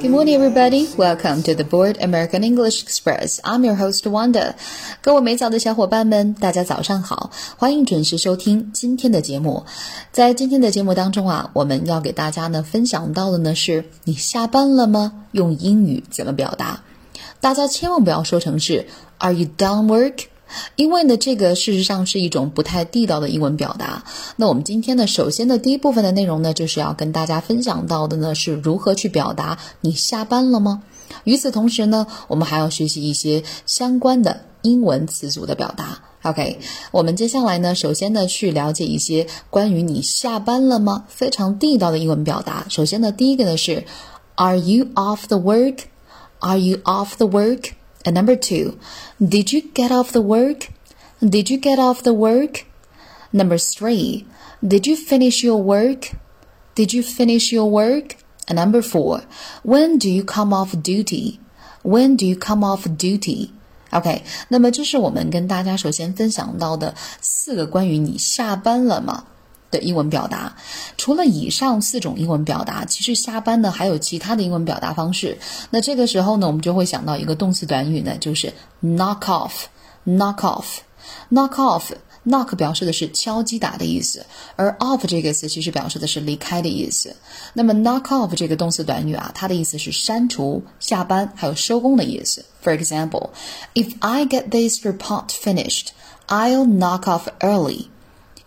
Good morning, everybody. Welcome to the Board American English Express. I'm your host Wanda. 各位美早的小伙伴们，大家早上好，欢迎准时收听今天的节目。在今天的节目当中啊，我们要给大家呢分享到的呢是你下班了吗？用英语怎么表达？大家千万不要说成是 Are you done work？因为呢，这个事实上是一种不太地道的英文表达。那我们今天呢，首先的第一部分的内容呢，就是要跟大家分享到的呢，是如何去表达你下班了吗？与此同时呢，我们还要学习一些相关的英文词组的表达。OK，我们接下来呢，首先呢，去了解一些关于你下班了吗非常地道的英文表达。首先呢，第一个呢是 Are you off the work？Are you off the work？work？And number two, did you get off the work? Did you get off the work? Number three, did you finish your work? Did you finish your work? And number four, when do you come off duty? When do you come off duty? OK，那么这是我们跟大家首先分享到的四个关于你下班了吗的英文表达， 除了以上四种英文表达，其实下班呢还有其他的英文表达方式。那这个时候呢，我们就会想到一个动词短语呢，就是 knock off，knock off，knock off，knock 表示的是敲击打的意思，而 off 这个词其实表示的是离开的意思。那么 knock off 这个动词短语啊，它的意思是删除、下班还有收工的意思。For example, if I get this report finished, I'll knock off early.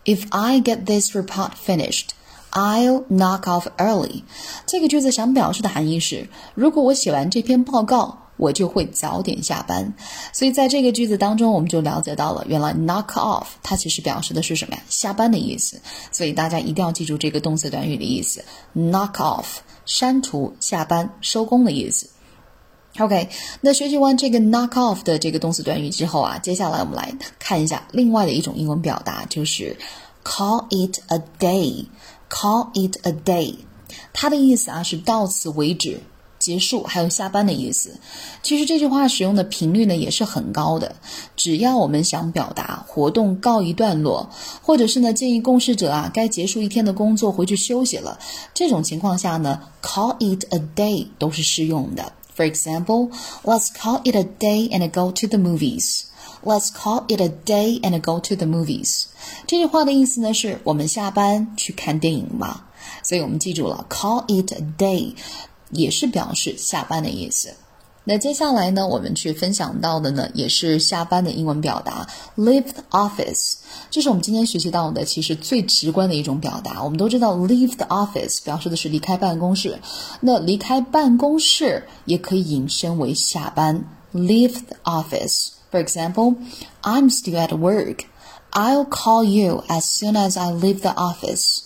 If I get this report finished, I'll knock off early。这个句子想表示的含义是，如果我写完这篇报告，我就会早点下班。所以在这个句子当中，我们就了解到了，原来 knock off 它其实表示的是什么呀？下班的意思。所以大家一定要记住这个动词短语的意思：knock off，删除、下班、收工的意思。OK，那学习完这个 knock off 的这个动词短语之后啊，接下来我们来看一下另外的一种英文表达，就是 call it a day。Call it a day，它的意思啊是到此为止、结束，还有下班的意思。其实这句话使用的频率呢也是很高的。只要我们想表达活动告一段落，或者是呢建议共事者啊该结束一天的工作回去休息了，这种情况下呢，call it a day 都是适用的。For example, let's call it a day and go to the movies. Let's call it a day and go to the movies. 这句话的意思呢是我们下班去看电影吧。所以我们记住了，call it a day 也是表示下班的意思。那接下来呢，我们去分享到的呢，也是下班的英文表达，leave the office。这是我们今天学习到的，其实最直观的一种表达。我们都知道，leave the office 表示的是离开办公室。那离开办公室也可以引申为下班，leave the office。For example, I'm still at work. I'll call you as soon as I leave the office.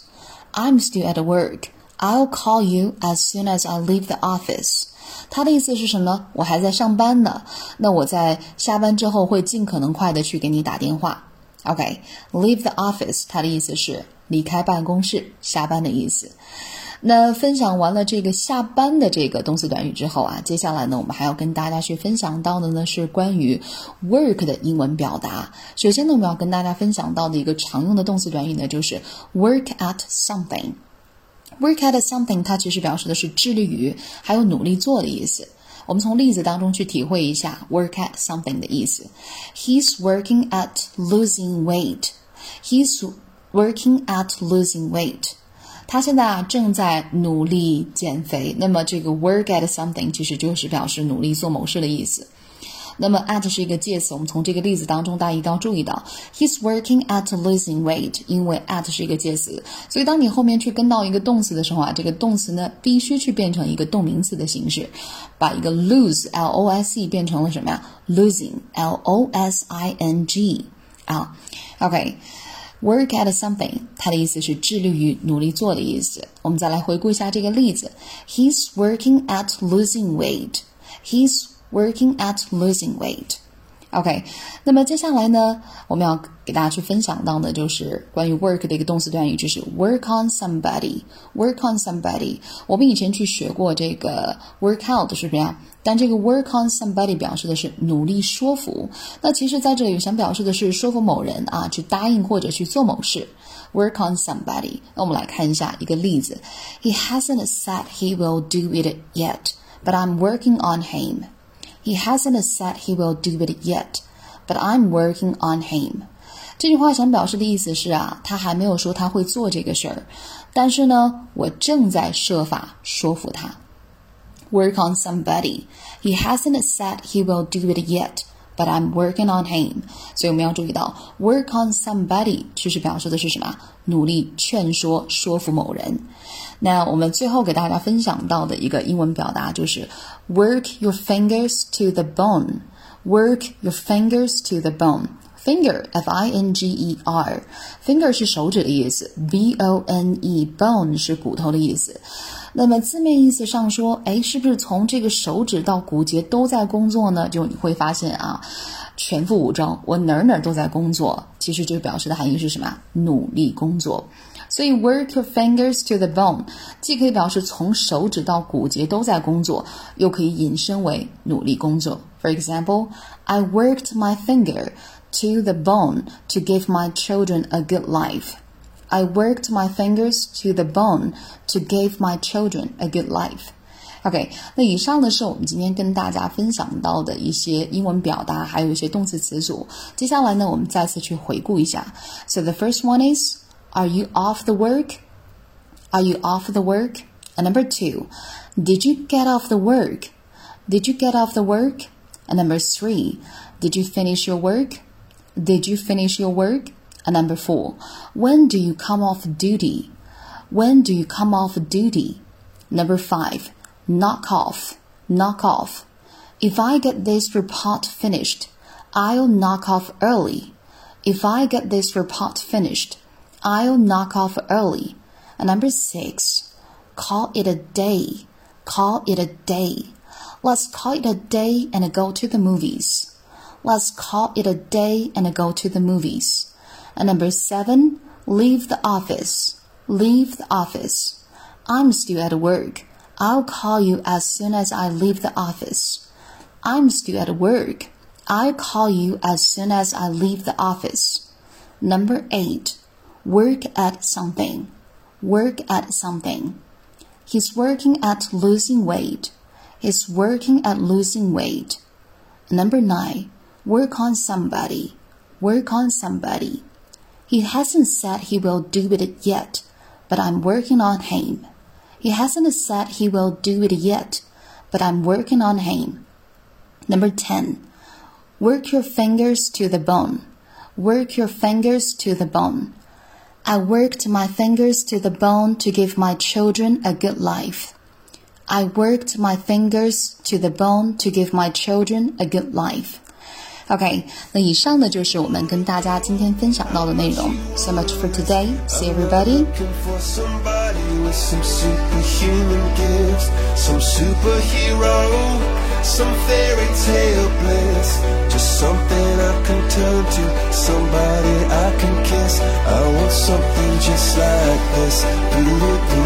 I'm still at work. I'll call you as soon as I leave the office. 他的意思是什么？我还在上班呢，那我在下班之后会尽可能快的去给你打电话。OK，leave the office，它的意思是离开办公室、下班的意思。 那分享完了这个下班的这个动词短语之后啊，接下来呢，我们还要跟大家去分享到的呢是关于 work 的英文表达。首先呢，我们要跟大家分享到的一个常用的动词短语呢，就是 work at something。Work at something，它其实表示的是致力于，还有努力做的意思。我们从例子当中去体会一下 work at something 的意思。He's working at losing weight. He's working at losing weight. 他现在啊正在努力减肥。那么这个 work at something 其实就是表示努力做某事的意思。那么 at 是一个介词，我们从这个例子当中，大家一定要注意到，he's working at losing weight，因为 at 是一个介词，所以当你后面去跟到一个动词的时候啊，这个动词呢必须去变成一个动名词的形式，把一个 lose l o s e 变成了什么呀？losing l o s i n g 啊，OK。Work at something，它的意思是致力于努力做的意思。我们再来回顾一下这个例子：He's working at losing weight. He's working at losing weight. OK，那么接下来呢，我们要给大家去分享到的就是关于 work 的一个动词短语，就是 work on somebody。work on somebody，我们以前去学过这个 work out 是不是呀？但这个 work on somebody 表示的是努力说服。那其实在这里想表示的是说服某人啊，去答应或者去做某事。work on somebody。那我们来看一下一个例子：He hasn't said he will do it yet, but I'm working on him. He hasn't said he will do it yet, but I'm working on him. 这句话想表示的意思是啊，他还没有说他会做这个事儿，但是呢，我正在设法说服他。Work on somebody. He hasn't said he will do it yet, but I'm working on him. 所以我们要注意到，work on somebody 其实表示的是什么？努力劝说、说服某人。那我们最后给大家分享到的一个英文表达就是 work your fingers to the bone. Work your fingers to the bone. Finger, F-I-N-G-E-R, finger 是手指的意思，B-O-N-E, bone 是骨头的意思。 那么字面意思上说，哎，是不是从这个手指到骨节都在工作呢？就你会发现啊，全副武装，我哪哪都在工作。其实这表示的含义是什么？努力工作。所以 work your fingers to the bone 既可以表示从手指到骨节都在工作，又可以引申为努力工作。For example, I worked my finger to the bone to give my children a good life. I worked my fingers to the bone to give my children a good life. OK，那以上呢是我们今天跟大家分享到的一些英文表达，还有一些动词词组。接下来呢，我们再次去回顾一下。So the first one is are you off the work? Are you off the work? And number two, did you get off the work? Did you get off the work? And number three, did you finish your work? Did you finish your work? And number four, when do you come off duty? When do you come off duty? Number five, knock off, knock off. If I get this report finished, I'll knock off early. If I get this report finished, I'll knock off early. And number six, call it a day. Call it a day. Let's call it a day and go to the movies. Let's call it a day and go to the movies. And number seven, leave the office. Leave the office. I'm still at work. I'll call you as soon as I leave the office. I'm still at work. I'll call you as soon as I leave the office. Number eight, Work at something. Work at something. He's working at losing weight. He's working at losing weight. Number nine. Work on somebody. Work on somebody. He hasn't said he will do it yet, but I'm working on him. He hasn't said he will do it yet, but I'm working on him. Number 10. Work your fingers to the bone. Work your fingers to the bone. I worked my fingers to the bone to give my children a good life. I worked my fingers to the bone to give my children a good life. OK，那以上呢就是我们跟大家今天分享到的内容。So much for today. See everybody. Some fairy tale bliss, just something I can turn to, somebody I can kiss. I want something just like this. Do do do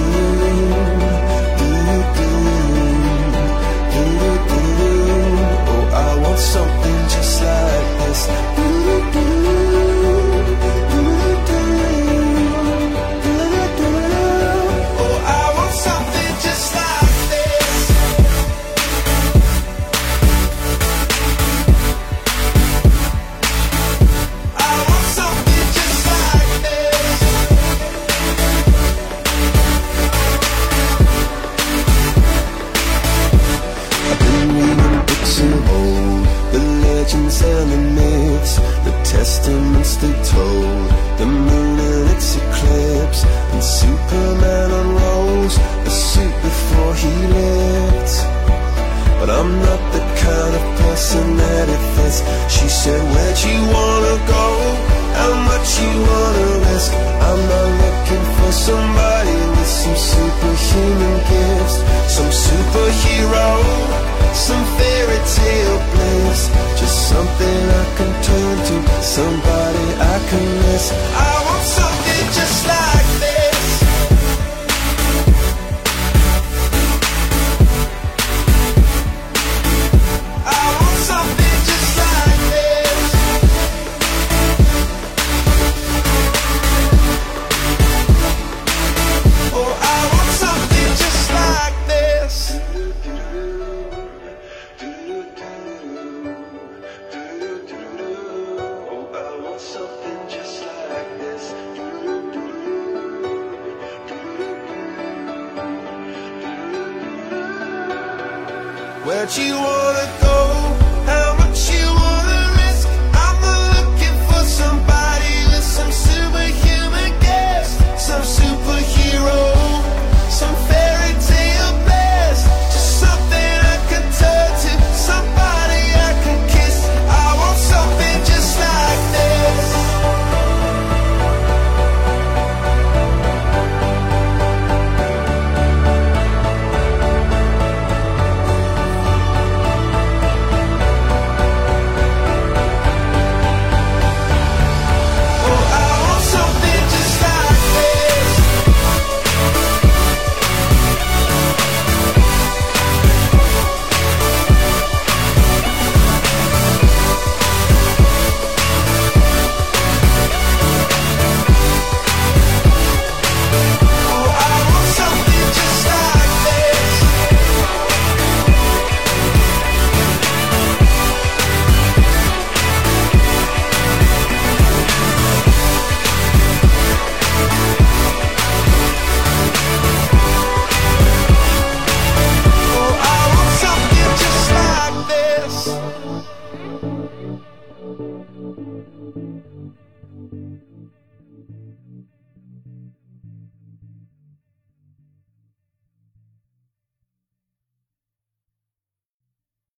Some fairy tale bliss Just something I can turn to, somebody I can miss. I you wanna go